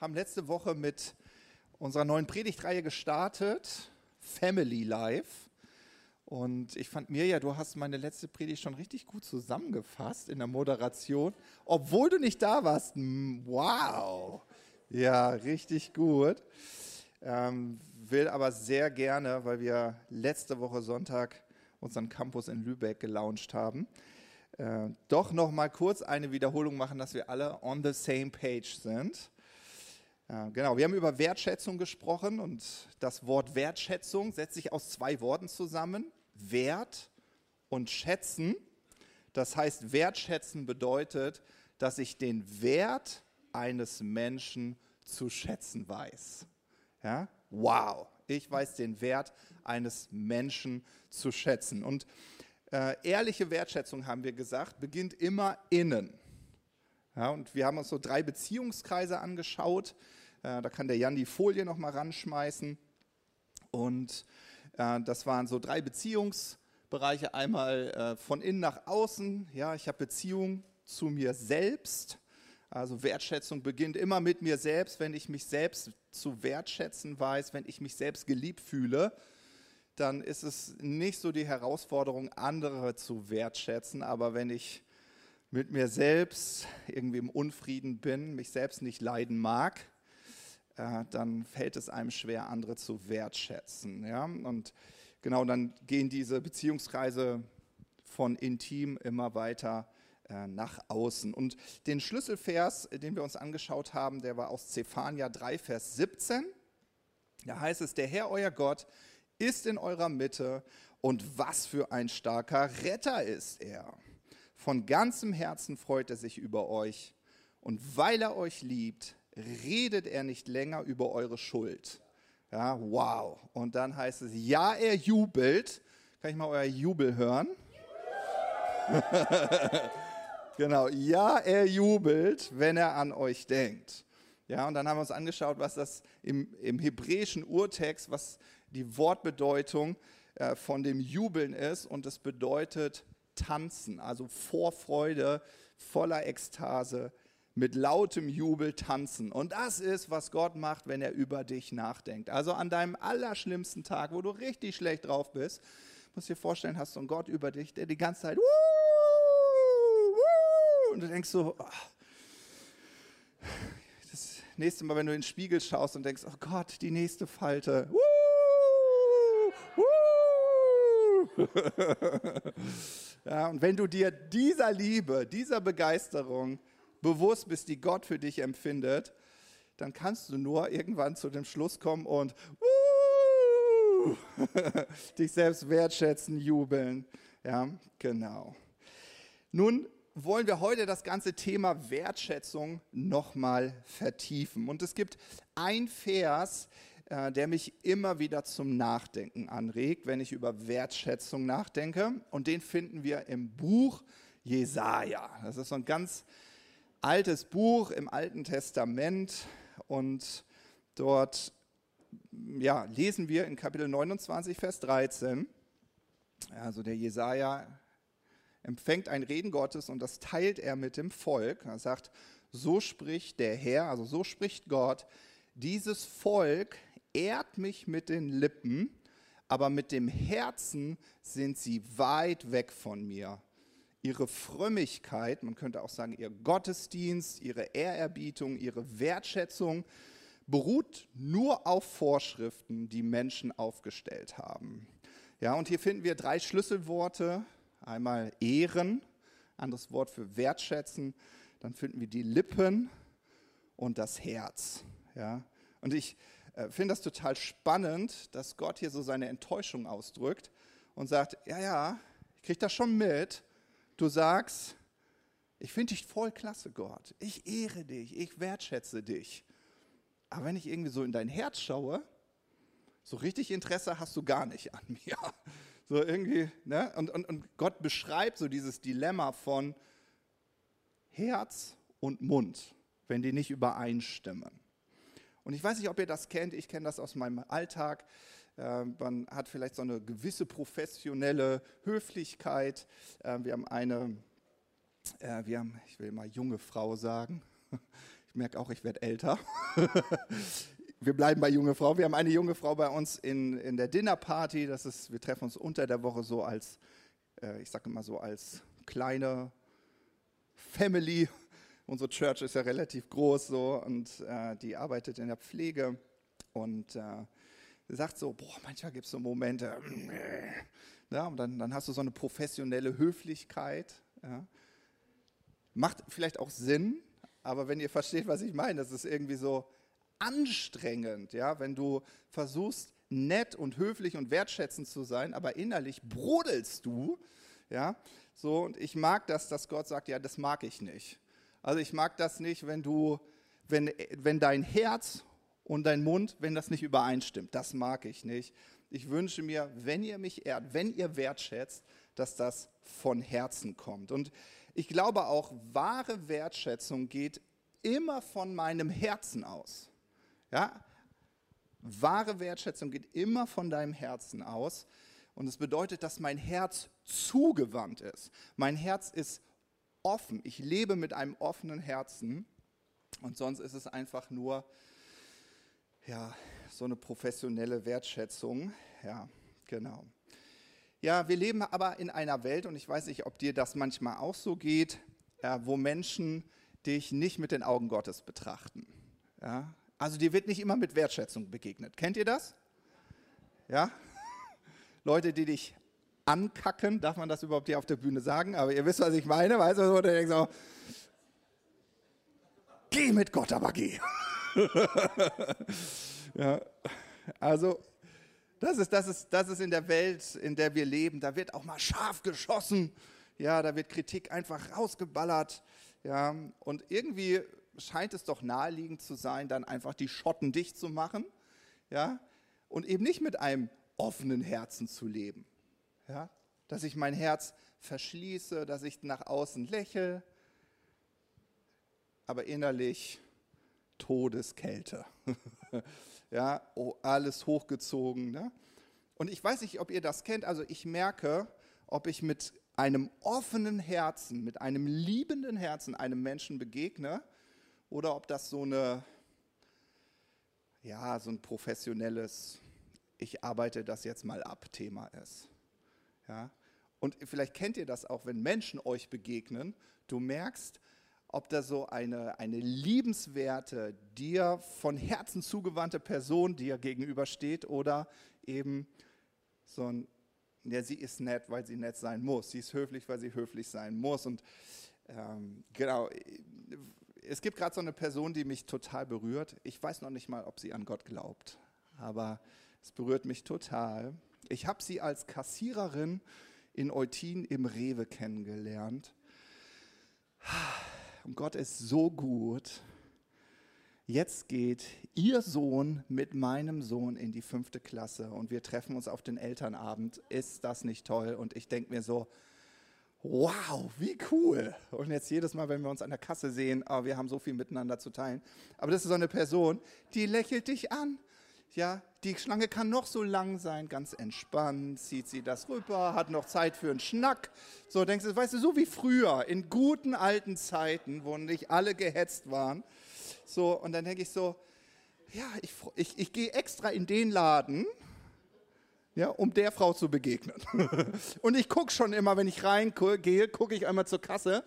haben letzte Woche mit unserer neuen Predigtreihe gestartet, Family Life. Und ich fand Mirja, du hast meine letzte Predigt schon richtig gut zusammengefasst in der Moderation, obwohl du nicht da warst. Wow! Ja, richtig gut. Ähm, will aber sehr gerne, weil wir letzte Woche Sonntag unseren Campus in Lübeck gelauncht haben, äh, doch noch mal kurz eine Wiederholung machen, dass wir alle on the same page sind. Äh, genau, wir haben über Wertschätzung gesprochen und das Wort Wertschätzung setzt sich aus zwei Worten zusammen. Wert und Schätzen. Das heißt, Wertschätzen bedeutet, dass ich den Wert eines Menschen zu schätzen weiß. Ja? Wow, ich weiß den Wert eines Menschen zu schätzen. Und äh, ehrliche Wertschätzung, haben wir gesagt, beginnt immer innen. Ja, und wir haben uns so drei Beziehungskreise angeschaut. Äh, da kann der Jan die Folie noch mal ranschmeißen. Und äh, das waren so drei Beziehungsbereiche. Einmal äh, von innen nach außen. Ja, ich habe Beziehung zu mir selbst. Also Wertschätzung beginnt immer mit mir selbst. Wenn ich mich selbst zu wertschätzen weiß, wenn ich mich selbst geliebt fühle, dann ist es nicht so die Herausforderung, andere zu wertschätzen. Aber wenn ich mit mir selbst irgendwie im Unfrieden bin, mich selbst nicht leiden mag, äh, dann fällt es einem schwer, andere zu wertschätzen. Ja? Und genau, dann gehen diese Beziehungskreise von intim immer weiter äh, nach außen. Und den Schlüsselvers, den wir uns angeschaut haben, der war aus Zephania 3, Vers 17. Da heißt es, der Herr, euer Gott, ist in eurer Mitte und was für ein starker Retter ist er. Von ganzem Herzen freut er sich über euch und weil er euch liebt, redet er nicht länger über eure Schuld. Ja, wow. Und dann heißt es, ja, er jubelt. Kann ich mal euer Jubel hören? genau, ja, er jubelt, wenn er an euch denkt. Ja, und dann haben wir uns angeschaut, was das im, im hebräischen Urtext, was die Wortbedeutung äh, von dem Jubeln ist. Und es bedeutet tanzen, also Vorfreude, voller Ekstase, mit lautem Jubel tanzen. Und das ist, was Gott macht, wenn er über dich nachdenkt. Also an deinem allerschlimmsten Tag, wo du richtig schlecht drauf bist, musst du dir vorstellen, hast du einen Gott über dich, der die ganze Zeit, und du denkst so, oh, nächste Mal, wenn du in den Spiegel schaust und denkst, oh Gott, die nächste Falte. ja, und wenn du dir dieser Liebe, dieser Begeisterung bewusst bist, die Gott für dich empfindet, dann kannst du nur irgendwann zu dem Schluss kommen und dich selbst wertschätzen, jubeln. Ja, genau. Nun wollen wir heute das ganze Thema Wertschätzung nochmal vertiefen. Und es gibt ein Vers, äh, der mich immer wieder zum Nachdenken anregt, wenn ich über Wertschätzung nachdenke. Und den finden wir im Buch Jesaja. Das ist so ein ganz altes Buch im Alten Testament. Und dort ja, lesen wir in Kapitel 29, Vers 13. Also der Jesaja empfängt ein Reden Gottes und das teilt er mit dem Volk. Er sagt, so spricht der Herr, also so spricht Gott, dieses Volk ehrt mich mit den Lippen, aber mit dem Herzen sind sie weit weg von mir. Ihre Frömmigkeit, man könnte auch sagen, ihr Gottesdienst, ihre Ehrerbietung, ihre Wertschätzung beruht nur auf Vorschriften, die Menschen aufgestellt haben. Ja, und hier finden wir drei Schlüsselworte, Einmal Ehren, anderes Wort für wertschätzen. Dann finden wir die Lippen und das Herz. Ja? Und ich äh, finde das total spannend, dass Gott hier so seine Enttäuschung ausdrückt und sagt, ja, ja, ich kriege das schon mit. Du sagst, ich finde dich voll klasse, Gott. Ich ehre dich, ich wertschätze dich. Aber wenn ich irgendwie so in dein Herz schaue, so richtig Interesse hast du gar nicht an mir. So irgendwie, ne? Und, und, und Gott beschreibt so dieses Dilemma von Herz und Mund, wenn die nicht übereinstimmen. Und ich weiß nicht, ob ihr das kennt, ich kenne das aus meinem Alltag. Äh, man hat vielleicht so eine gewisse professionelle Höflichkeit. Äh, wir haben eine, äh, wir haben, ich will mal junge Frau sagen, Ich merke auch, ich werde älter. wir bleiben bei junge Frau. Wir haben eine junge Frau bei uns in, in der Dinnerparty. Das ist, wir treffen uns unter der Woche so als, äh, ich sage immer so, als kleine Family. Unsere Church ist ja relativ groß so und äh, die arbeitet in der Pflege und sagt so, boah, manchmal gibt es so Momente, ja, und dann, dann hast du so eine professionelle Höflichkeit. Ja. Macht vielleicht auch Sinn, aber wenn ihr versteht, was ich meine, das ist irgendwie so anstrengend, ja, wenn du versuchst, nett und höflich und wertschätzend zu sein, aber innerlich brodelst du, ja, so, und ich mag das, dass Gott sagt, ja, das mag ich nicht. Also ich mag das nicht, wenn du, wenn, wenn dein Herz und dein Mund, wenn das nicht übereinstimmt. Das mag ich nicht. Ich wünsche mir, wenn ihr mich ehrt, wenn ihr wertschätzt, dass das von Herzen kommt. Und ich glaube auch, wahre Wertschätzung geht immer von meinem Herzen aus. Ja? Wahre Wertschätzung geht immer von deinem Herzen aus. Und es bedeutet, dass mein Herz zugewandt ist. Mein Herz ist offen. Ich lebe mit einem offenen Herzen. Und sonst ist es einfach nur ja, so eine professionelle Wertschätzung. Ja, genau. Ja, wir leben aber in einer Welt, und ich weiß nicht, ob dir das manchmal auch so geht, ja, wo Menschen dich nicht mit den Augen Gottes betrachten. Ja? Also dir wird nicht immer mit Wertschätzung begegnet. Kennt ihr das? Ja? Leute, die dich ankacken, darf man das überhaupt hier auf der Bühne sagen? Aber ihr wisst, was ich meine, weißt du, wo du denkst so, geh mit Gott, aber geh. ja, also das ist, das, ist, das ist in der Welt, in der wir leben. Da wird auch mal scharf geschossen. Ja, da wird Kritik einfach rausgeballert. Ja, und irgendwie scheint es doch naheliegend zu sein, dann einfach die Schotten dicht zu machen. Ja, und eben nicht mit einem offenen Herzen zu leben. Ja, dass ich mein Herz verschließe, dass ich nach außen lächle, aber innerlich Todeskälte. ja, oh, alles hochgezogen. Ne? Und ich weiß nicht, ob ihr das kennt, also ich merke, ob ich mit einem offenen Herzen, mit einem liebenden Herzen einem Menschen begegne oder ob das so eine, ja, so ein professionelles, ich arbeite das jetzt mal ab Thema ist. Ja? Und vielleicht kennt ihr das auch, wenn Menschen euch begegnen, du merkst, ob da so eine, eine liebenswerte, dir von Herzen zugewandte Person dir gegenübersteht oder eben so ein, ja, sie ist nett, weil sie nett sein muss. Sie ist höflich, weil sie höflich sein muss. Und ähm, genau, es gibt gerade so eine Person, die mich total berührt. Ich weiß noch nicht mal, ob sie an Gott glaubt, aber es berührt mich total. Ich habe sie als Kassiererin in Eutin im Rewe kennengelernt. Und Gott ist so gut. Jetzt geht Ihr Sohn mit meinem Sohn in die fünfte Klasse und wir treffen uns auf den Elternabend. Ist das nicht toll? Und ich denke mir so, wow, wie cool. Und jetzt jedes Mal, wenn wir uns an der Kasse sehen, oh, wir haben so viel miteinander zu teilen. Aber das ist so eine Person, die lächelt dich an. Ja, die Schlange kann noch so lang sein, ganz entspannt, zieht sie das rüber, hat noch Zeit für einen Schnack. So denkst du, weißt du, so wie früher, in guten alten Zeiten, wo nicht alle gehetzt waren. So, und dann denke ich so, ja, ich, ich, ich gehe extra in den Laden, ja, um der Frau zu begegnen. und ich gucke schon immer, wenn ich reingehe, gucke ich einmal zur Kasse.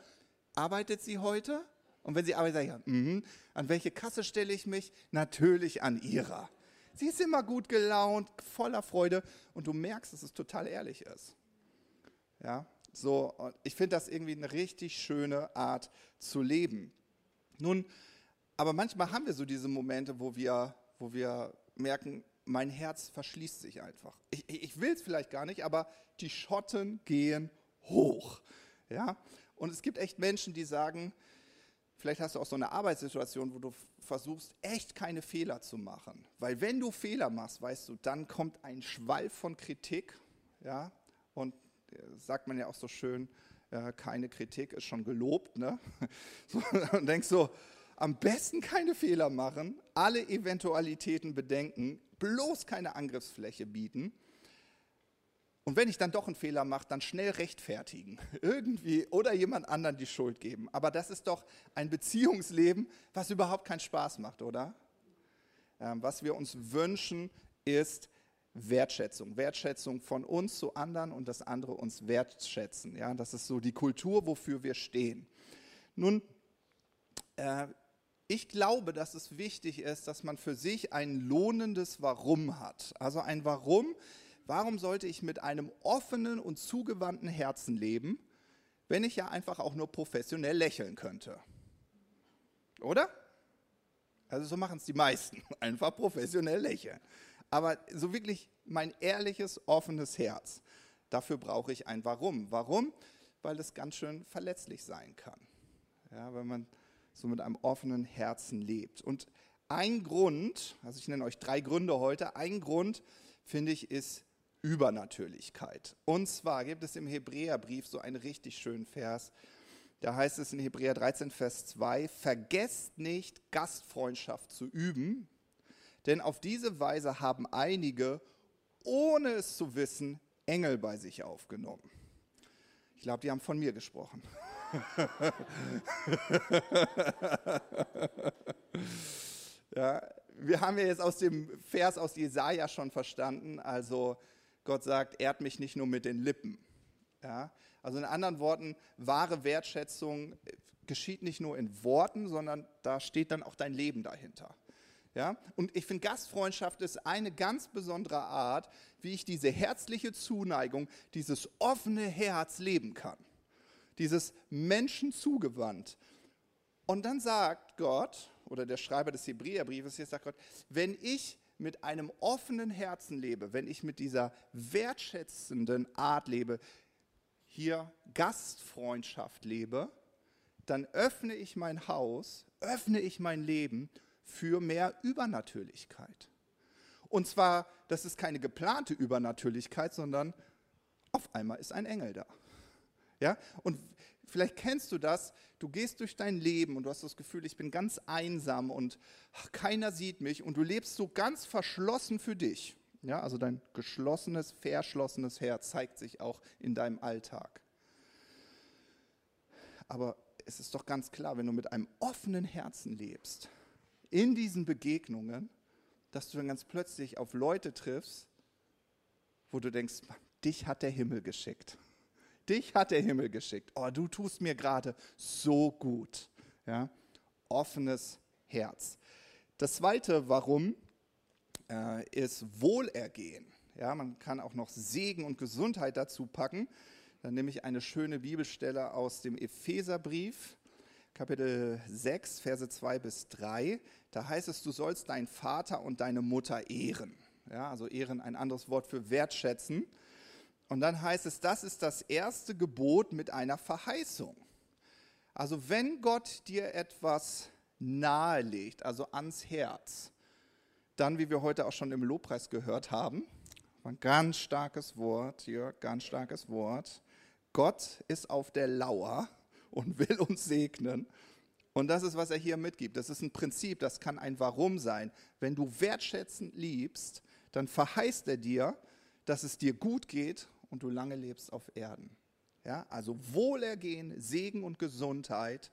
Arbeitet sie heute? Und wenn sie arbeitet, sage ich, mm, an welche Kasse stelle ich mich? Natürlich an ihrer. Sie ist immer gut gelaunt, voller Freude und du merkst, dass es total ehrlich ist. Ja, so, ich finde das irgendwie eine richtig schöne Art zu leben. Nun, aber manchmal haben wir so diese Momente, wo wir, wo wir merken, mein Herz verschließt sich einfach. Ich, ich will es vielleicht gar nicht, aber die Schotten gehen hoch. Ja? Und es gibt echt Menschen, die sagen, vielleicht hast du auch so eine Arbeitssituation, wo du versuchst, echt keine Fehler zu machen. Weil wenn du Fehler machst, weißt du, dann kommt ein Schwall von Kritik. Ja? Und äh, sagt man ja auch so schön, äh, keine Kritik ist schon gelobt. Ne? So, und denkst so, am besten keine Fehler machen, alle Eventualitäten bedenken, bloß keine Angriffsfläche bieten. Und wenn ich dann doch einen Fehler mache, dann schnell rechtfertigen. Irgendwie oder jemand anderen die Schuld geben. Aber das ist doch ein Beziehungsleben, was überhaupt keinen Spaß macht, oder? Ähm, was wir uns wünschen, ist Wertschätzung. Wertschätzung von uns zu anderen und das andere uns wertschätzen. Ja, das ist so die Kultur, wofür wir stehen. Nun, äh, ich glaube, dass es wichtig ist, dass man für sich ein lohnendes Warum hat. Also ein Warum, warum sollte ich mit einem offenen und zugewandten Herzen leben, wenn ich ja einfach auch nur professionell lächeln könnte? Oder? Also so machen es die meisten, einfach professionell lächeln. Aber so wirklich mein ehrliches, offenes Herz, dafür brauche ich ein Warum. Warum? Weil es ganz schön verletzlich sein kann. Ja, wenn man so mit einem offenen Herzen lebt. Und ein Grund, also ich nenne euch drei Gründe heute, ein Grund, finde ich, ist Übernatürlichkeit. Und zwar gibt es im Hebräerbrief so einen richtig schönen Vers. Da heißt es in Hebräer 13, Vers 2, vergesst nicht, Gastfreundschaft zu üben, denn auf diese Weise haben einige, ohne es zu wissen, Engel bei sich aufgenommen. Ich glaube, die haben von mir gesprochen. ja, wir haben ja jetzt aus dem Vers aus Jesaja schon verstanden, also Gott sagt, ehrt mich nicht nur mit den Lippen. Ja, also in anderen Worten, wahre Wertschätzung geschieht nicht nur in Worten, sondern da steht dann auch dein Leben dahinter. Ja? Und ich finde, Gastfreundschaft ist eine ganz besondere Art, wie ich diese herzliche Zuneigung, dieses offene Herz leben kann. Dieses Menschen zugewandt. Und dann sagt Gott, oder der Schreiber des Hebräerbriefes, hier sagt Gott, wenn ich mit einem offenen Herzen lebe, wenn ich mit dieser wertschätzenden Art lebe, hier Gastfreundschaft lebe, dann öffne ich mein Haus, öffne ich mein Leben für mehr Übernatürlichkeit. Und zwar, das ist keine geplante Übernatürlichkeit, sondern auf einmal ist ein Engel da. Ja? Und vielleicht kennst du das, du gehst durch dein Leben und du hast das Gefühl, ich bin ganz einsam und ach, keiner sieht mich und du lebst so ganz verschlossen für dich. Ja, also dein geschlossenes, verschlossenes Herz zeigt sich auch in deinem Alltag. Aber es ist doch ganz klar, wenn du mit einem offenen Herzen lebst, in diesen Begegnungen, dass du dann ganz plötzlich auf Leute triffst, wo du denkst, dich hat der Himmel geschickt. Dich hat der Himmel geschickt. Oh, du tust mir gerade so gut. Ja? Offenes Herz. Das zweite Warum äh, ist Wohlergehen. Ja, man kann auch noch Segen und Gesundheit dazu packen. Dann nehme ich eine schöne Bibelstelle aus dem Epheserbrief, Kapitel 6, Verse 2 bis 3. Da heißt es, du sollst deinen Vater und deine Mutter ehren. Ja, also ehren ein anderes Wort für wertschätzen. Und dann heißt es, das ist das erste Gebot mit einer Verheißung. Also wenn Gott dir etwas nahelegt, also ans Herz, dann, wie wir heute auch schon im Lobpreis gehört haben, ein ganz starkes Wort hier, ganz starkes Wort. Gott ist auf der Lauer und will uns segnen. Und das ist, was er hier mitgibt. Das ist ein Prinzip, das kann ein Warum sein. Wenn du wertschätzend liebst, dann verheißt er dir, dass es dir gut geht und du lange lebst auf Erden. Ja, also Wohlergehen, Segen und Gesundheit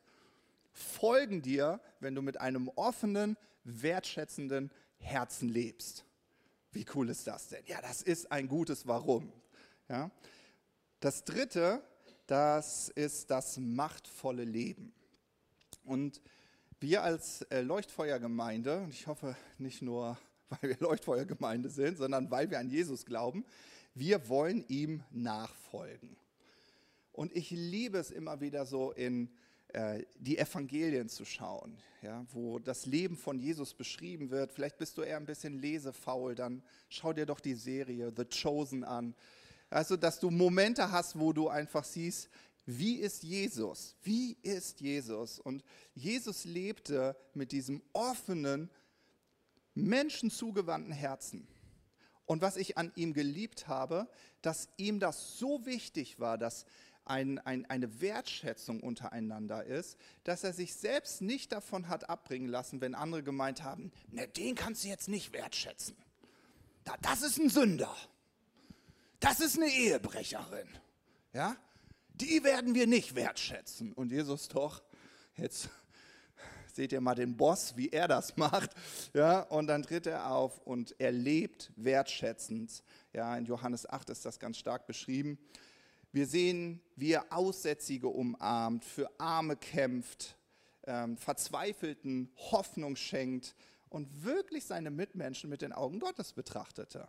folgen dir, wenn du mit einem offenen, wertschätzenden Herzen lebst. Wie cool ist das denn? Ja, das ist ein gutes Warum. Ja. Das dritte, das ist das machtvolle Leben. Und wir als äh, Leuchtfeuergemeinde, und ich hoffe nicht nur, weil wir Leuchtfeuergemeinde sind, sondern weil wir an Jesus glauben, wir wollen ihm nachfolgen. Und ich liebe es immer wieder so in äh, die Evangelien zu schauen, ja, wo das Leben von Jesus beschrieben wird. Vielleicht bist du eher ein bisschen lesefaul, dann schau dir doch die Serie The Chosen an. Also, dass du Momente hast, wo du einfach siehst, wie ist Jesus? Wie ist Jesus? Und Jesus lebte mit diesem offenen, menschenzugewandten Herzen. Und was ich an ihm geliebt habe, dass ihm das so wichtig war, dass ein, ein, eine Wertschätzung untereinander ist, dass er sich selbst nicht davon hat abbringen lassen, wenn andere gemeint haben, ne, den kannst du jetzt nicht wertschätzen. Da, das ist ein Sünder. das ist eine Ehebrecherin. Ja? Die werden wir nicht wertschätzen. Und Jesus doch, jetzt seht ihr mal den Boss, wie er das macht. Ja, und dann tritt er auf und er lebt wertschätzend. Ja, in Johannes 8 ist das ganz stark beschrieben. Wir sehen, wie er Aussätzige umarmt, für Arme kämpft, ähm, Verzweifelten Hoffnung schenkt und wirklich seine Mitmenschen mit den Augen Gottes betrachtete.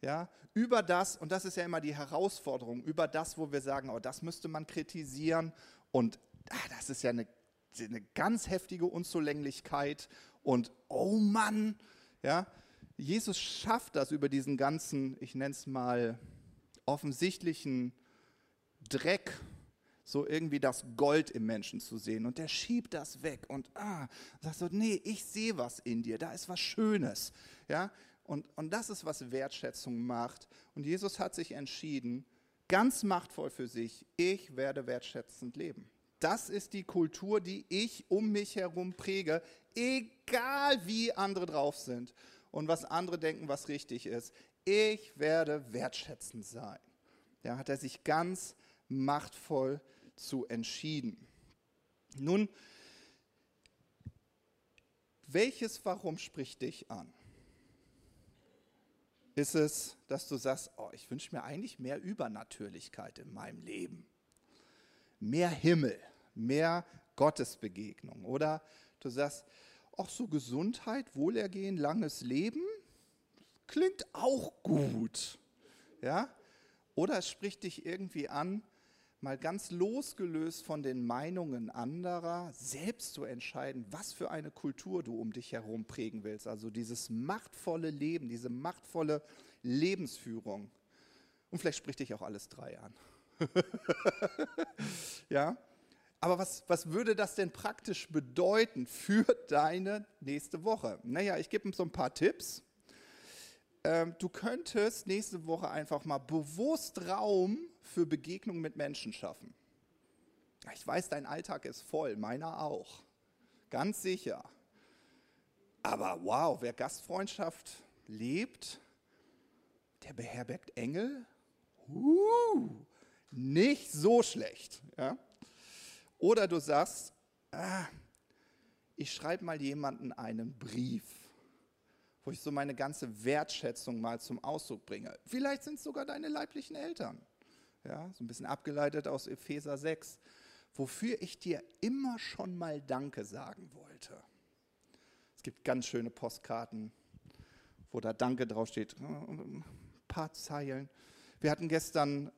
Ja, über das, und das ist ja immer die Herausforderung, über das, wo wir sagen, oh, das müsste man kritisieren und ah, das ist ja eine, eine ganz heftige Unzulänglichkeit und oh Mann, ja, Jesus schafft das über diesen ganzen, ich nenne es mal, offensichtlichen Dreck, so irgendwie das Gold im Menschen zu sehen. Und der schiebt das weg und ah, sagt so, nee, ich sehe was in dir, da ist was Schönes. Ja? Und, und das ist, was Wertschätzung macht. Und Jesus hat sich entschieden, ganz machtvoll für sich, ich werde wertschätzend leben. Das ist die Kultur, die ich um mich herum präge, egal wie andere drauf sind und was andere denken, was richtig ist. Ich werde wertschätzend sein. Da hat er sich ganz machtvoll zu entschieden. Nun, welches Warum spricht dich an? Ist es, dass du sagst, oh, ich wünsche mir eigentlich mehr Übernatürlichkeit in meinem Leben, mehr Himmel, mehr Gottesbegegnung? Oder du sagst, auch so Gesundheit, Wohlergehen, langes Leben, klingt auch gut. Ja? Oder es spricht dich irgendwie an, mal ganz losgelöst von den Meinungen anderer, selbst zu entscheiden, was für eine Kultur du um dich herum prägen willst. Also dieses machtvolle Leben, diese machtvolle Lebensführung. Und vielleicht spricht dich auch alles drei an. ja? Aber was, was würde das denn praktisch bedeuten für deine nächste Woche? Naja, ich gebe ihm so ein paar Tipps. Ähm, du könntest nächste Woche einfach mal bewusst Raum für Begegnungen mit Menschen schaffen. Ich weiß, dein Alltag ist voll, meiner auch. Ganz sicher. Aber wow, wer Gastfreundschaft lebt, der beherbergt Engel. Uh, nicht so schlecht. Ja? Oder du sagst, ah, ich schreibe mal jemanden einen Brief, wo ich so meine ganze Wertschätzung mal zum Ausdruck bringe. Vielleicht sind es sogar deine leiblichen Eltern. Ja, so ein bisschen abgeleitet aus Epheser 6, wofür ich dir immer schon mal Danke sagen wollte. Es gibt ganz schöne Postkarten, wo da Danke draufsteht. Ein paar Zeilen. Wir hatten gestern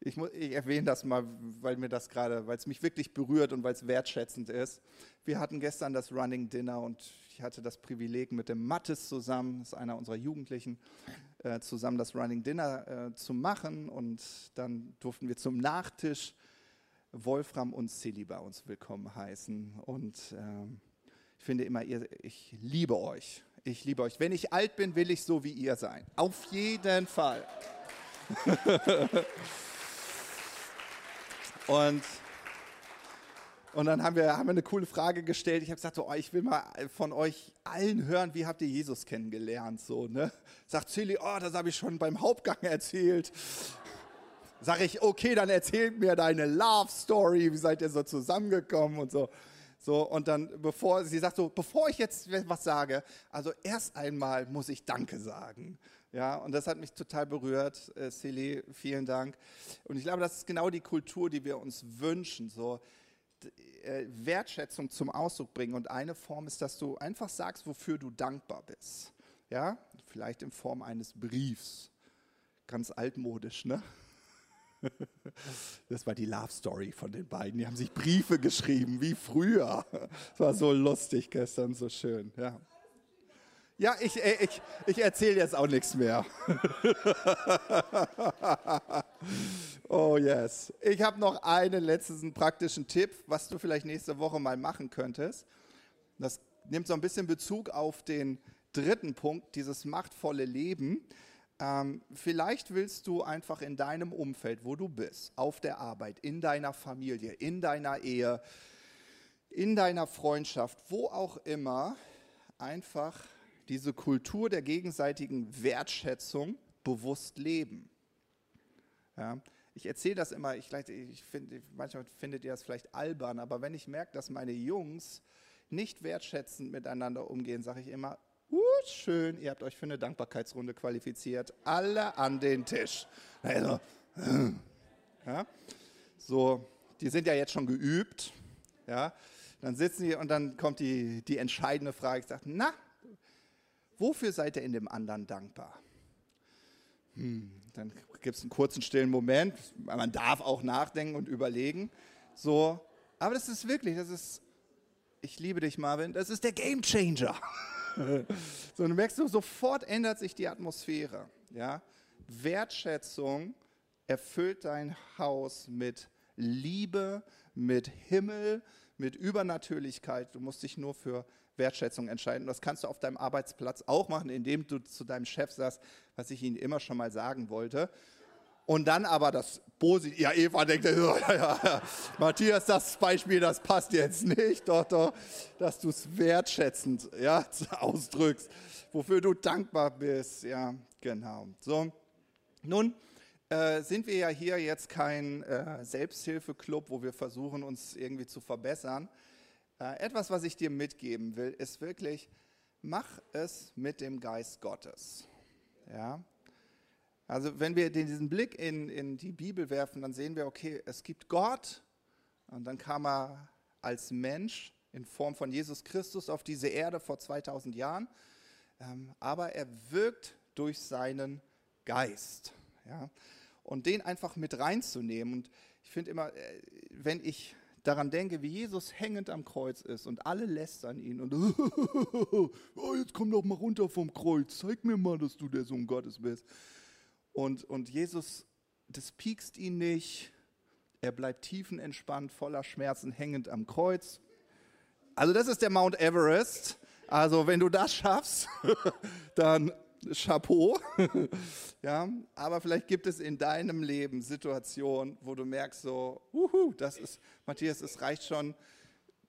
ich, muss, ich erwähne das mal, weil mir das gerade, weil es mich wirklich berührt und weil es wertschätzend ist. Wir hatten gestern das Running Dinner und ich hatte das Privileg, mit dem Mattes zusammen, das ist einer unserer Jugendlichen, äh, zusammen das Running Dinner äh, zu machen. Und dann durften wir zum Nachtisch Wolfram und Silly bei uns willkommen heißen. Und äh, ich finde immer, ihr, ich liebe euch. Ich liebe euch. Wenn ich alt bin, will ich so wie ihr sein. Auf jeden Fall. Und, und dann haben wir, haben wir eine coole Frage gestellt. Ich habe gesagt, so, oh, ich will mal von euch allen hören, wie habt ihr Jesus kennengelernt? So, ne? Sagt Silly, oh, das habe ich schon beim Hauptgang erzählt. Sag ich, okay, dann erzähl mir deine Love Story, wie seid ihr so zusammengekommen und so. So, und dann, bevor, sie sagt so, bevor ich jetzt was sage, also erst einmal muss ich Danke sagen. Ja, und das hat mich total berührt, äh, Silly, vielen Dank. Und ich glaube, das ist genau die Kultur, die wir uns wünschen, so äh, Wertschätzung zum Ausdruck bringen. Und eine Form ist, dass du einfach sagst, wofür du dankbar bist. Ja, vielleicht in Form eines Briefs. Ganz altmodisch, ne? Das war die Love Story von den beiden. Die haben sich Briefe geschrieben, wie früher. Das war so lustig gestern, so schön. Ja. Ja, ich, äh, ich, ich erzähle jetzt auch nichts mehr. oh yes. Ich habe noch einen letzten praktischen Tipp, was du vielleicht nächste Woche mal machen könntest. Das nimmt so ein bisschen Bezug auf den dritten Punkt, dieses machtvolle Leben. Ähm, vielleicht willst du einfach in deinem Umfeld, wo du bist, auf der Arbeit, in deiner Familie, in deiner Ehe, in deiner Freundschaft, wo auch immer, einfach diese Kultur der gegenseitigen Wertschätzung bewusst leben. Ja, ich erzähle das immer, ich, ich find, manchmal findet ihr das vielleicht albern, aber wenn ich merke, dass meine Jungs nicht wertschätzend miteinander umgehen, sage ich immer, uh, schön, ihr habt euch für eine Dankbarkeitsrunde qualifiziert. Alle an den Tisch. Also, ja, so, die sind ja jetzt schon geübt. Ja, dann sitzen die und dann kommt die, die entscheidende Frage. Ich sage, na, wofür seid ihr in dem anderen dankbar? Hm, dann gibt es einen kurzen stillen Moment. Man darf auch nachdenken und überlegen. So, aber das ist wirklich, das ist, ich liebe dich, Marvin, das ist der Game Changer. so, du merkst sofort ändert sich die Atmosphäre. Ja? Wertschätzung erfüllt dein Haus mit Liebe, mit Himmel, mit Übernatürlichkeit. Du musst dich nur für Wertschätzung entscheiden. Das kannst du auf deinem Arbeitsplatz auch machen, indem du zu deinem Chef sagst, was ich Ihnen immer schon mal sagen wollte. Und dann aber das Positive, ja, Eva denkt, ja, ja, Matthias, das Beispiel, das passt jetzt nicht, doch, doch, dass du es wertschätzend ja, ausdrückst, wofür du dankbar bist, ja, genau. So, nun äh, sind wir ja hier jetzt kein äh, Selbsthilfeclub, wo wir versuchen, uns irgendwie zu verbessern, etwas, was ich dir mitgeben will, ist wirklich, mach es mit dem Geist Gottes. Ja? Also wenn wir diesen Blick in, in die Bibel werfen, dann sehen wir, okay, es gibt Gott und dann kam er als Mensch in Form von Jesus Christus auf diese Erde vor 2000 Jahren, ähm, aber er wirkt durch seinen Geist. Ja? Und den einfach mit reinzunehmen. Und ich finde immer, äh, wenn ich daran denke, wie Jesus hängend am Kreuz ist und alle lästern ihn und oh, jetzt komm doch mal runter vom Kreuz, zeig mir mal, dass du der Sohn Gottes bist. Und, und Jesus, das piekst ihn nicht, er bleibt tiefenentspannt, voller Schmerzen, hängend am Kreuz. Also das ist der Mount Everest. Also wenn du das schaffst, dann Chapeau. ja, aber vielleicht gibt es in deinem Leben Situationen, wo du merkst so, uhu, das ist, Matthias, es reicht schon,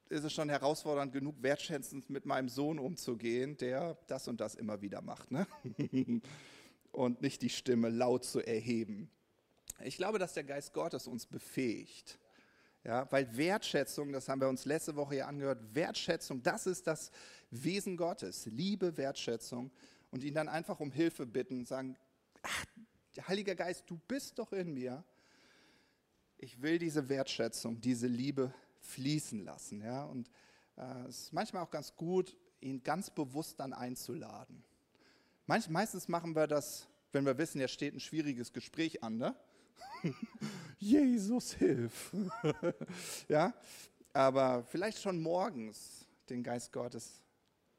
ist es schon herausfordernd genug, wertschätzend mit meinem Sohn umzugehen, der das und das immer wieder macht. Ne? und nicht die Stimme laut zu erheben. Ich glaube, dass der Geist Gottes uns befähigt. Ja, weil Wertschätzung, das haben wir uns letzte Woche ja angehört, Wertschätzung, das ist das Wesen Gottes. Liebe, Wertschätzung und ihn dann einfach um Hilfe bitten und sagen, ach, Heiliger Geist, du bist doch in mir. Ich will diese Wertschätzung, diese Liebe fließen lassen. Ja? Und äh, es ist manchmal auch ganz gut, ihn ganz bewusst dann einzuladen. Manch, meistens machen wir das, wenn wir wissen, ja steht ein schwieriges Gespräch an. Ne? Jesus, hilf. ja? Aber vielleicht schon morgens den Geist Gottes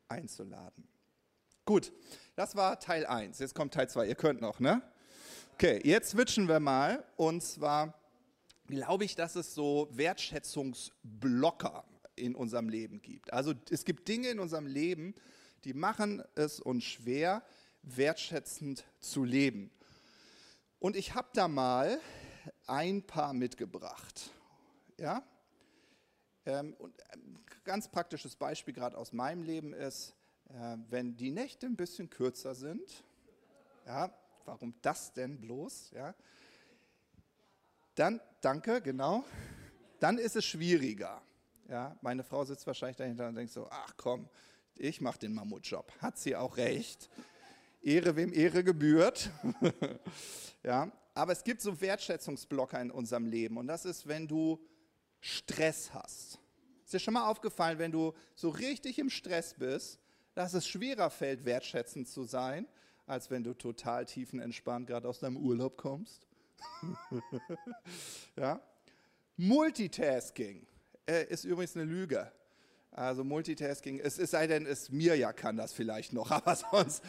einzuladen. Gut, das war Teil 1. Jetzt kommt Teil 2. Ihr könnt noch, ne? Okay, jetzt switchen wir mal. Und zwar glaube ich, dass es so Wertschätzungsblocker in unserem Leben gibt. Also es gibt Dinge in unserem Leben, die machen es uns schwer, wertschätzend zu leben. Und ich habe da mal ein paar mitgebracht. Ja? Ähm, und ein ganz praktisches Beispiel gerade aus meinem Leben ist, äh, wenn die Nächte ein bisschen kürzer sind, ja, warum das denn bloß? Ja, dann, danke, genau, dann ist es schwieriger. Ja, meine Frau sitzt wahrscheinlich dahinter und denkt so, ach komm, ich mache den Mammutjob. Hat sie auch recht. Ehre wem Ehre gebührt. ja, aber es gibt so Wertschätzungsblocker in unserem Leben und das ist, wenn du Stress hast. Ist dir schon mal aufgefallen, wenn du so richtig im Stress bist, dass es schwerer fällt, wertschätzend zu sein, als wenn du total tiefenentspannt gerade aus deinem Urlaub kommst. ja? Multitasking äh, ist übrigens eine Lüge. Also Multitasking, es, es sei denn, es Mirja kann das vielleicht noch, aber sonst,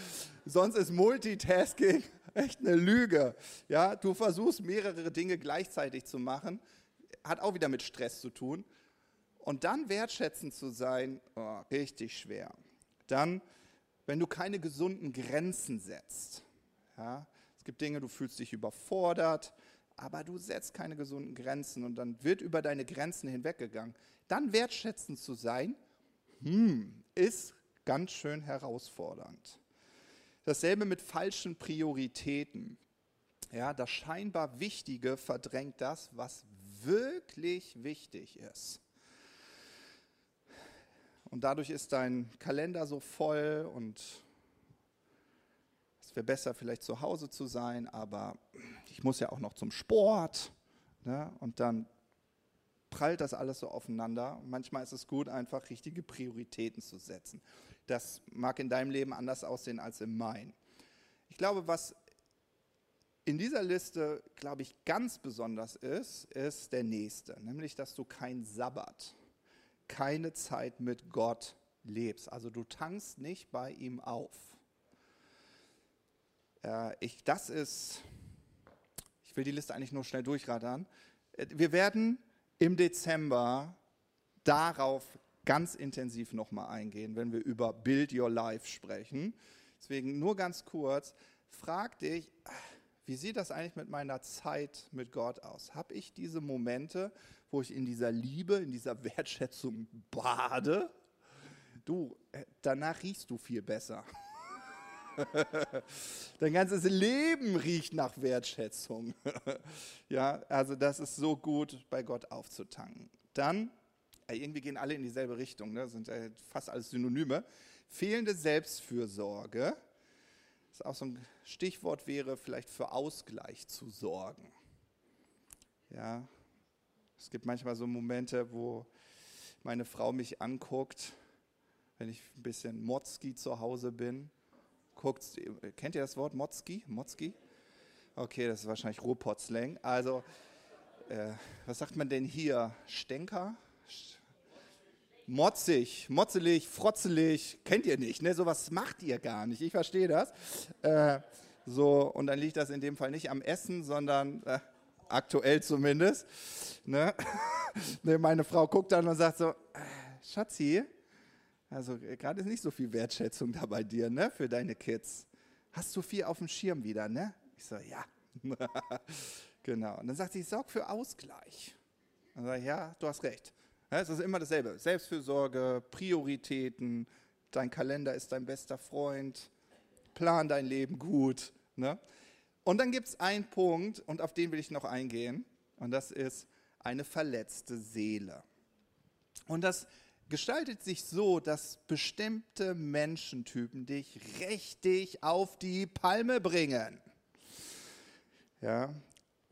sonst ist Multitasking echt eine Lüge. Ja, du versuchst mehrere Dinge gleichzeitig zu machen, hat auch wieder mit Stress zu tun. Und dann wertschätzend zu sein, oh, richtig schwer. Dann, wenn du keine gesunden Grenzen setzt. Ja, es gibt Dinge, du fühlst dich überfordert, aber du setzt keine gesunden Grenzen und dann wird über deine Grenzen hinweggegangen. Dann wertschätzend zu sein, hm, ist ganz schön herausfordernd. Dasselbe mit falschen Prioritäten. Ja, das scheinbar Wichtige verdrängt das, was wirklich wichtig ist. Und dadurch ist dein Kalender so voll und es wäre besser, vielleicht zu Hause zu sein, aber ich muss ja auch noch zum Sport. Ne? Und dann prallt das alles so aufeinander. Manchmal ist es gut, einfach richtige Prioritäten zu setzen. Das mag in deinem Leben anders aussehen als in meinem. Ich glaube, was in dieser Liste, glaube ich, ganz besonders ist, ist der nächste, nämlich, dass du kein Sabbat, keine Zeit mit Gott lebst. Also du tankst nicht bei ihm auf. Äh, ich, das ist, ich will die Liste eigentlich nur schnell durchradern. Äh, wir werden im Dezember darauf ganz intensiv nochmal eingehen, wenn wir über Build Your Life sprechen. Deswegen nur ganz kurz, frag dich, wie sieht das eigentlich mit meiner Zeit mit Gott aus? Habe ich diese Momente, wo ich in dieser Liebe, in dieser Wertschätzung bade? Du, äh, danach riechst du viel besser. Dein ganzes Leben riecht nach Wertschätzung. ja, also das ist so gut, bei Gott aufzutanken. Dann, irgendwie gehen alle in dieselbe Richtung, ne? sind fast alles Synonyme. Fehlende Selbstfürsorge. Das auch so ein Stichwort wäre vielleicht für Ausgleich zu sorgen. Ja, es gibt manchmal so Momente, wo meine Frau mich anguckt, wenn ich ein bisschen Motzki zu Hause bin guckt, kennt ihr das Wort Motzki? Motzki? Okay, das ist wahrscheinlich Ruhrpott-Slang. Also, äh, was sagt man denn hier? Stänker? Motzig, motzelig, frotzelig, kennt ihr nicht, ne? Sowas macht ihr gar nicht. Ich verstehe das. Äh, so, und dann liegt das in dem Fall nicht am Essen, sondern äh, aktuell zumindest. Ne? ne, meine Frau guckt dann und sagt so, äh, Schatzi, also gerade ist nicht so viel Wertschätzung da bei dir, ne, für deine Kids. Hast du viel auf dem Schirm wieder, ne? Ich so, ja. genau. Und dann sagt sie, sorg für Ausgleich. Dann sage ich, ja, du hast recht. Es ist immer dasselbe. Selbstfürsorge, Prioritäten, dein Kalender ist dein bester Freund, plan dein Leben gut. Ne? Und dann gibt es einen Punkt, und auf den will ich noch eingehen, und das ist eine verletzte Seele. Und das gestaltet sich so, dass bestimmte Menschentypen dich richtig auf die Palme bringen. Ja,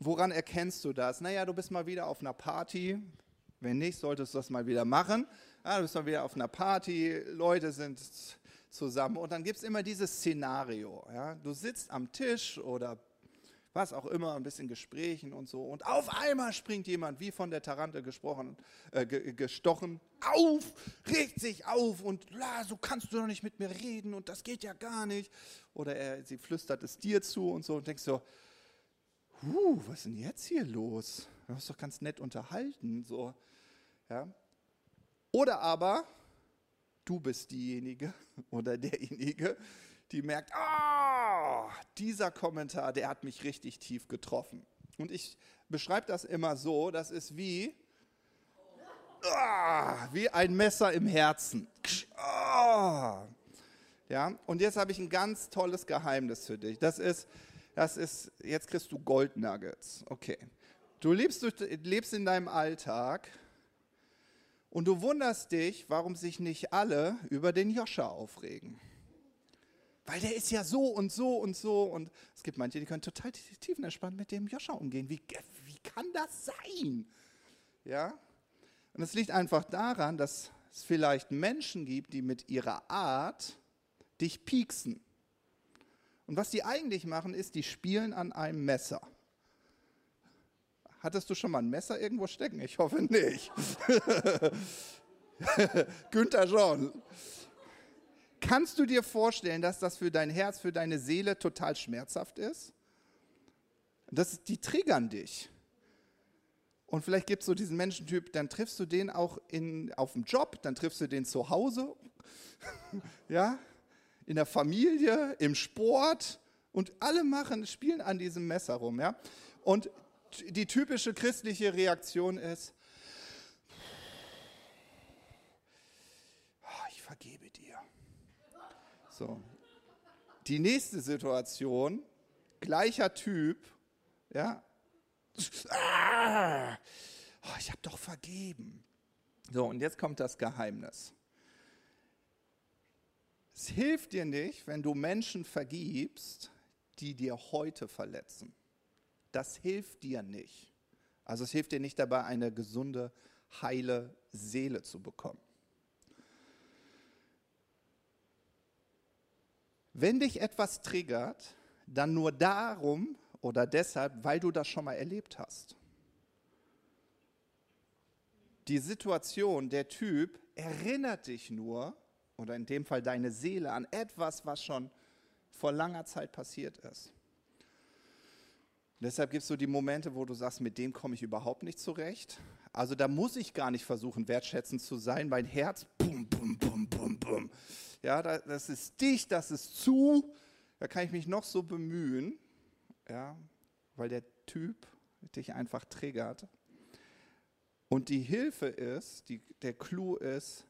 woran erkennst du das? Naja, du bist mal wieder auf einer Party. Wenn nicht, solltest du das mal wieder machen. Ja, du bist mal wieder auf einer Party, Leute sind zusammen und dann gibt es immer dieses Szenario. Ja? Du sitzt am Tisch oder was auch immer, ein bisschen Gesprächen und so. Und auf einmal springt jemand, wie von der Tarante gesprochen, äh, gestochen, auf, regt sich auf und la, so kannst du doch nicht mit mir reden und das geht ja gar nicht. Oder er, sie flüstert es dir zu und so und denkst so, huh, was ist denn jetzt hier los? Du hast doch ganz nett unterhalten. So. Ja. Oder aber, du bist diejenige oder derjenige, die merkt, ah, dieser Kommentar, der hat mich richtig tief getroffen. Und ich beschreibe das immer so, das ist wie, ah, wie ein Messer im Herzen. Ah. Ja, und jetzt habe ich ein ganz tolles Geheimnis für dich. Das ist, das ist, jetzt kriegst du Goldnuggets. Okay. Du lebst, lebst in deinem Alltag und du wunderst dich, warum sich nicht alle über den Joscha aufregen. Weil der ist ja so und so und so. Und es gibt manche, die können total tiefenentspannt mit dem Joscha umgehen. Wie, wie kann das sein? Ja? Und es liegt einfach daran, dass es vielleicht Menschen gibt, die mit ihrer Art dich pieksen. Und was die eigentlich machen, ist, die spielen an einem Messer. Hattest du schon mal ein Messer irgendwo stecken? Ich hoffe nicht. Günther schon. Kannst du dir vorstellen, dass das für dein Herz, für deine Seele total schmerzhaft ist? Das, die triggern dich. Und vielleicht gibt es so diesen Menschentyp, dann triffst du den auch in, auf dem Job, dann triffst du den zu Hause, ja, in der Familie, im Sport und alle machen, spielen an diesem Messer rum, ja. Und die typische christliche Reaktion ist, so. die nächste Situation, gleicher Typ, ja. Ah, ich habe doch vergeben. So, und jetzt kommt das Geheimnis. Es hilft dir nicht, wenn du Menschen vergibst, die dir heute verletzen. Das hilft dir nicht. Also es hilft dir nicht dabei, eine gesunde, heile Seele zu bekommen. Wenn dich etwas triggert, dann nur darum oder deshalb, weil du das schon mal erlebt hast. Die Situation, der Typ erinnert dich nur, oder in dem Fall deine Seele, an etwas, was schon vor langer Zeit passiert ist. Deshalb gibt es so die Momente, wo du sagst, mit dem komme ich überhaupt nicht zurecht. Also da muss ich gar nicht versuchen, wertschätzend zu sein. Mein Herz, bum, bum, bum, bum, bum. Ja, das ist dicht, das ist zu. Da kann ich mich noch so bemühen, ja, weil der Typ dich einfach triggert. Und die Hilfe ist, die, der Clou ist,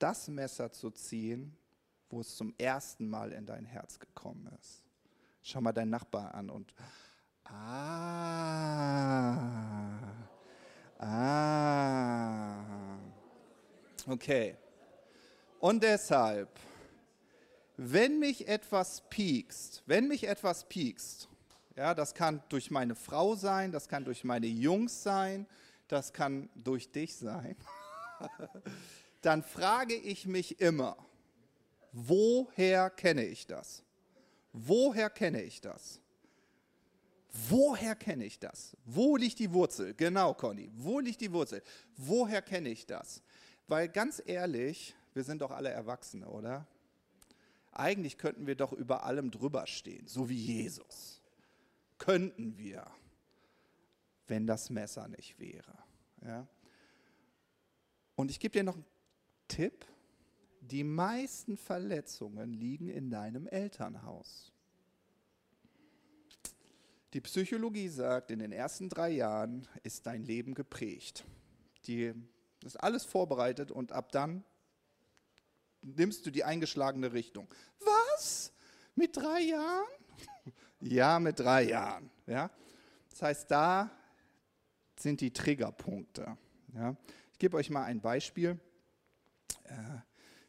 das Messer zu ziehen, wo es zum ersten Mal in dein Herz gekommen ist. Schau mal deinen Nachbar an und ah, ah, okay. Und deshalb, wenn mich etwas piekst, wenn mich etwas piekst, ja, das kann durch meine Frau sein, das kann durch meine Jungs sein, das kann durch dich sein, dann frage ich mich immer, woher kenne ich das? Woher kenne ich das? Woher kenne ich das? Wo liegt die Wurzel? Genau, Conny. Wo liegt die Wurzel? Woher kenne ich das? Weil ganz ehrlich, wir sind doch alle Erwachsene, oder? Eigentlich könnten wir doch über allem drüber stehen, so wie Jesus. Könnten wir, wenn das Messer nicht wäre. Ja? Und ich gebe dir noch einen Tipp. Die meisten Verletzungen liegen in deinem Elternhaus. Die Psychologie sagt, in den ersten drei Jahren ist dein Leben geprägt. Die ist alles vorbereitet und ab dann nimmst du die eingeschlagene Richtung. Was? Mit drei Jahren? ja, mit drei Jahren. Ja? Das heißt, da sind die Triggerpunkte. Ja? Ich gebe euch mal ein Beispiel. Äh,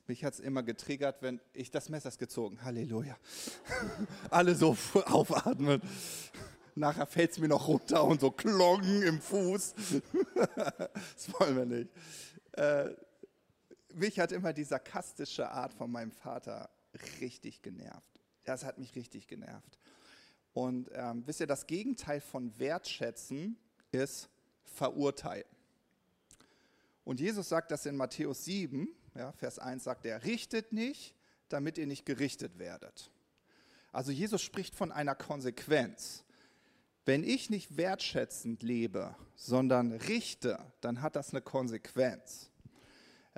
mich hat es immer getriggert, wenn ich das Messer gezogen. Halleluja. Alle so aufatmen. Nachher fällt es mir noch runter und so klongen im Fuß. das wollen wir nicht. Äh, mich hat immer die sarkastische Art von meinem Vater richtig genervt. Das hat mich richtig genervt. Und ähm, wisst ihr, das Gegenteil von wertschätzen ist verurteilen. Und Jesus sagt das in Matthäus 7, ja, Vers 1 sagt er, richtet nicht, damit ihr nicht gerichtet werdet. Also Jesus spricht von einer Konsequenz. Wenn ich nicht wertschätzend lebe, sondern richte, dann hat das eine Konsequenz.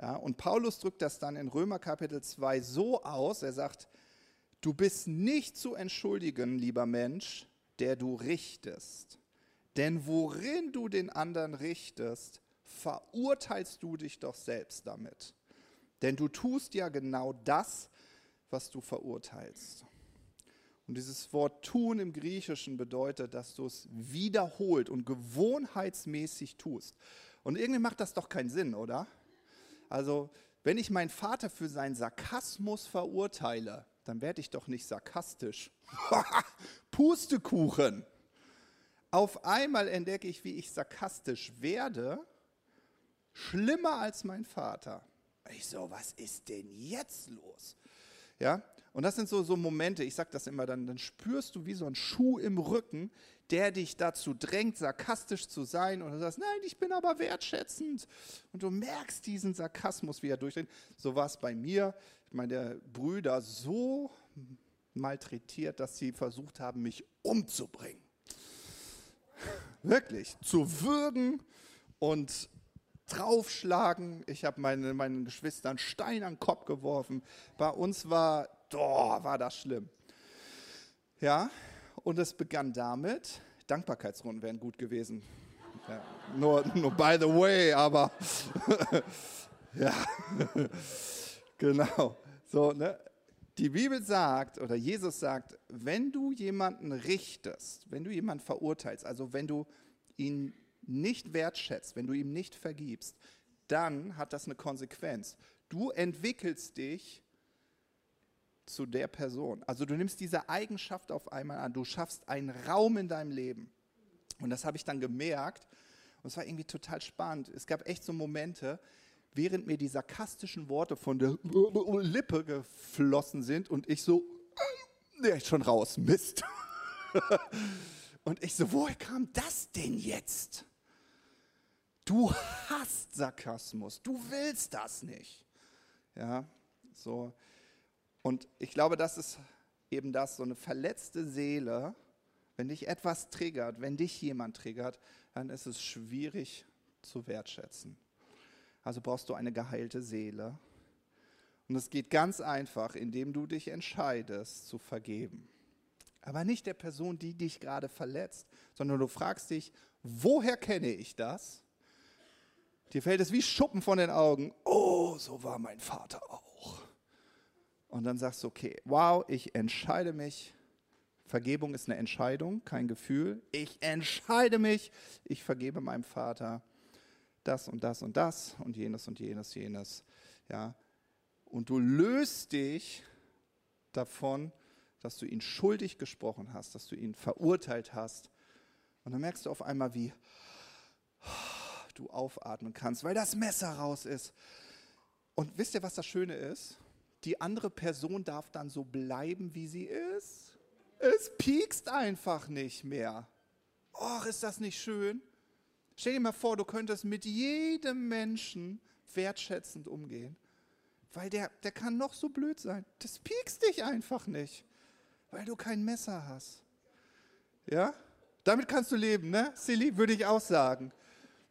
Ja, und Paulus drückt das dann in Römer Kapitel 2 so aus, er sagt, du bist nicht zu entschuldigen, lieber Mensch, der du richtest. Denn worin du den anderen richtest, verurteilst du dich doch selbst damit. Denn du tust ja genau das, was du verurteilst. Und dieses Wort tun im Griechischen bedeutet, dass du es wiederholt und gewohnheitsmäßig tust. Und irgendwie macht das doch keinen Sinn, oder? Also, wenn ich meinen Vater für seinen Sarkasmus verurteile, dann werde ich doch nicht sarkastisch. Pustekuchen. Auf einmal entdecke ich, wie ich sarkastisch werde, schlimmer als mein Vater. Ich so, was ist denn jetzt los? Ja, und das sind so, so Momente, ich sage das immer, dann, dann spürst du wie so ein Schuh im Rücken, der dich dazu drängt, sarkastisch zu sein. Und du sagst, nein, ich bin aber wertschätzend. Und du merkst diesen Sarkasmus, wie er durchdringt. So war es bei mir. Meine Brüder so malträtiert, dass sie versucht haben, mich umzubringen. Wirklich, zu würgen und draufschlagen. Ich habe meine, meinen Geschwistern Stein an den Kopf geworfen. Bei uns war, oh, war das schlimm. Ja, und es begann damit, Dankbarkeitsrunden wären gut gewesen. Ja, nur, nur by the way, aber ja, genau. So, ne? Die Bibel sagt oder Jesus sagt, wenn du jemanden richtest, wenn du jemanden verurteilst, also wenn du ihn nicht wertschätzt, wenn du ihm nicht vergibst, dann hat das eine Konsequenz. Du entwickelst dich zu der Person. Also du nimmst diese Eigenschaft auf einmal an. Du schaffst einen Raum in deinem Leben. Und das habe ich dann gemerkt. Und es war irgendwie total spannend. Es gab echt so Momente, während mir die sarkastischen Worte von der Lippe geflossen sind und ich so, der ist schon raus, Mist. und ich so, woher kam das denn jetzt? Du hast Sarkasmus, du willst das nicht. Ja, so. Und ich glaube, das ist eben das, so eine verletzte Seele, wenn dich etwas triggert, wenn dich jemand triggert, dann ist es schwierig zu wertschätzen. Also brauchst du eine geheilte Seele. Und es geht ganz einfach, indem du dich entscheidest zu vergeben. Aber nicht der Person, die dich gerade verletzt, sondern du fragst dich, woher kenne ich das? Dir fällt es wie Schuppen von den Augen. Oh, so war mein Vater auch. Und dann sagst du, okay, wow, ich entscheide mich. Vergebung ist eine Entscheidung, kein Gefühl. Ich entscheide mich, ich vergebe meinem Vater das und das und das und jenes und jenes, jenes. Ja. Und du löst dich davon, dass du ihn schuldig gesprochen hast, dass du ihn verurteilt hast. Und dann merkst du auf einmal, wie du aufatmen kannst, weil das Messer raus ist. Und wisst ihr, was das Schöne ist? Die andere Person darf dann so bleiben, wie sie ist. Es piekst einfach nicht mehr. Och, ist das nicht schön? Stell dir mal vor, du könntest mit jedem Menschen wertschätzend umgehen. Weil der, der kann noch so blöd sein. Das piekst dich einfach nicht. Weil du kein Messer hast. Ja? Damit kannst du leben, ne? Silly, würde ich auch sagen.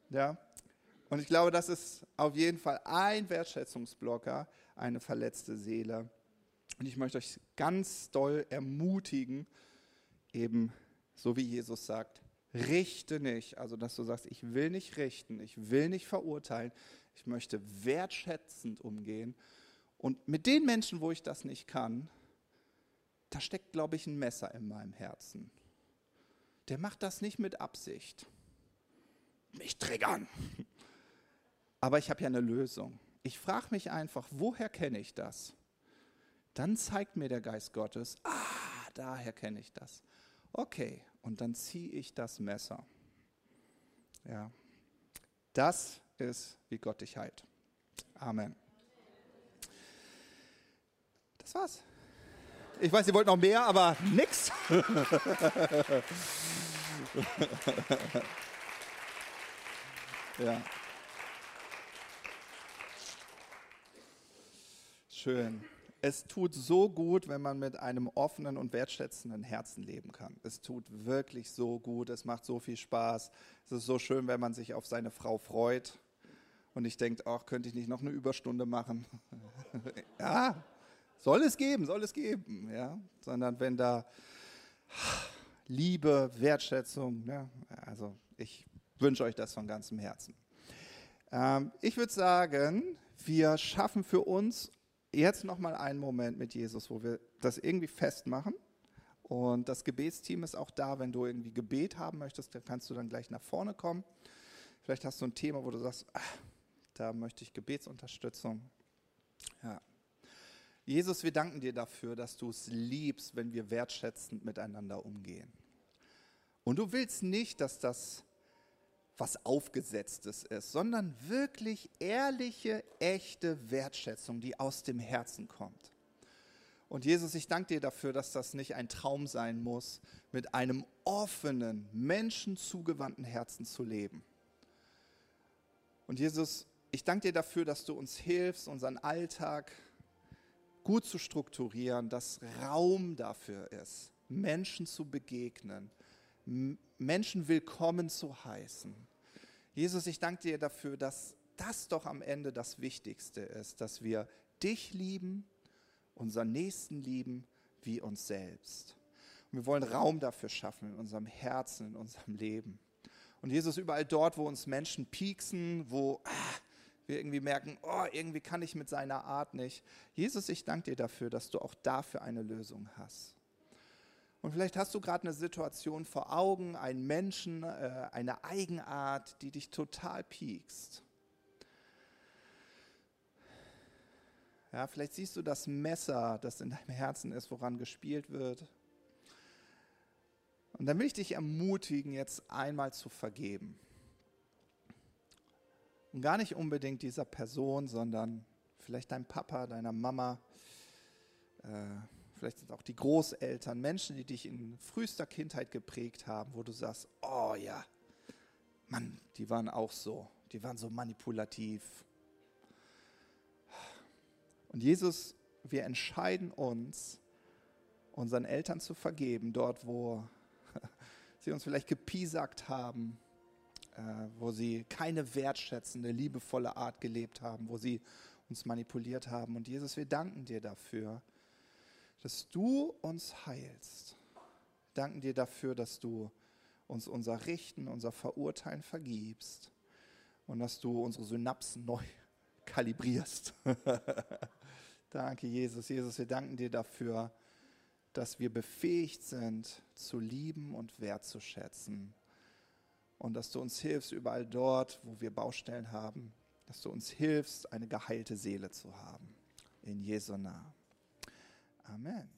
Ja? Und ich glaube, das ist auf jeden Fall ein Wertschätzungsblocker, eine verletzte Seele. Und ich möchte euch ganz doll ermutigen, eben so wie Jesus sagt, richte nicht. Also, dass du sagst, ich will nicht richten, ich will nicht verurteilen, ich möchte wertschätzend umgehen. Und mit den Menschen, wo ich das nicht kann, da steckt, glaube ich, ein Messer in meinem Herzen. Der macht das nicht mit Absicht. Mich triggern. Aber ich habe ja eine Lösung. Ich frage mich einfach, woher kenne ich das? Dann zeigt mir der Geist Gottes, ah, daher kenne ich das. Okay, und dann ziehe ich das Messer. Ja, das ist, wie Gott dich heilt. Amen. Das war's. Ich weiß, ihr wollt noch mehr, aber nix. ja. Schön. Es tut so gut, wenn man mit einem offenen und wertschätzenden Herzen leben kann. Es tut wirklich so gut, es macht so viel Spaß. Es ist so schön, wenn man sich auf seine Frau freut und nicht denkt, ach, könnte ich nicht noch eine Überstunde machen? ja, soll es geben, soll es geben, ja, sondern wenn da Liebe, Wertschätzung, ja, also ich wünsche euch das von ganzem Herzen. Ähm, ich würde sagen, wir schaffen für uns jetzt nochmal einen Moment mit Jesus, wo wir das irgendwie festmachen. Und das Gebetsteam ist auch da, wenn du irgendwie Gebet haben möchtest, dann kannst du dann gleich nach vorne kommen. Vielleicht hast du ein Thema, wo du sagst, ach, da möchte ich Gebetsunterstützung. Ja. Jesus, wir danken dir dafür, dass du es liebst, wenn wir wertschätzend miteinander umgehen. Und du willst nicht, dass das was Aufgesetztes ist, sondern wirklich ehrliche, echte Wertschätzung, die aus dem Herzen kommt. Und Jesus, ich danke dir dafür, dass das nicht ein Traum sein muss, mit einem offenen, menschenzugewandten Herzen zu leben. Und Jesus, ich danke dir dafür, dass du uns hilfst, unseren Alltag gut zu strukturieren, dass Raum dafür ist, Menschen zu begegnen, Menschen willkommen zu heißen. Jesus, ich danke dir dafür, dass das doch am Ende das Wichtigste ist, dass wir dich lieben, unseren Nächsten lieben wie uns selbst. Und wir wollen Raum dafür schaffen in unserem Herzen, in unserem Leben. Und Jesus, überall dort, wo uns Menschen pieksen, wo ah, wir irgendwie merken, oh, irgendwie kann ich mit seiner Art nicht. Jesus, ich danke dir dafür, dass du auch dafür eine Lösung hast. Und vielleicht hast du gerade eine Situation vor Augen, einen Menschen, äh, eine Eigenart, die dich total piekst. Ja, vielleicht siehst du das Messer, das in deinem Herzen ist, woran gespielt wird. Und dann will ich dich ermutigen, jetzt einmal zu vergeben. Und gar nicht unbedingt dieser Person, sondern vielleicht deinem Papa, deiner Mama, äh, vielleicht sind auch die Großeltern, Menschen, die dich in frühester Kindheit geprägt haben, wo du sagst, oh ja, Mann, die waren auch so, die waren so manipulativ. Und Jesus, wir entscheiden uns, unseren Eltern zu vergeben, dort, wo sie uns vielleicht gepiesackt haben, äh, wo sie keine wertschätzende, liebevolle Art gelebt haben, wo sie uns manipuliert haben. Und Jesus, wir danken dir dafür, dass du uns heilst. Wir danken dir dafür, dass du uns unser Richten, unser Verurteilen vergibst und dass du unsere Synapsen neu kalibrierst. Danke, Jesus. Jesus, wir danken dir dafür, dass wir befähigt sind, zu lieben und wertzuschätzen und dass du uns hilfst, überall dort, wo wir Baustellen haben, dass du uns hilfst, eine geheilte Seele zu haben. In Jesu Namen. Amen.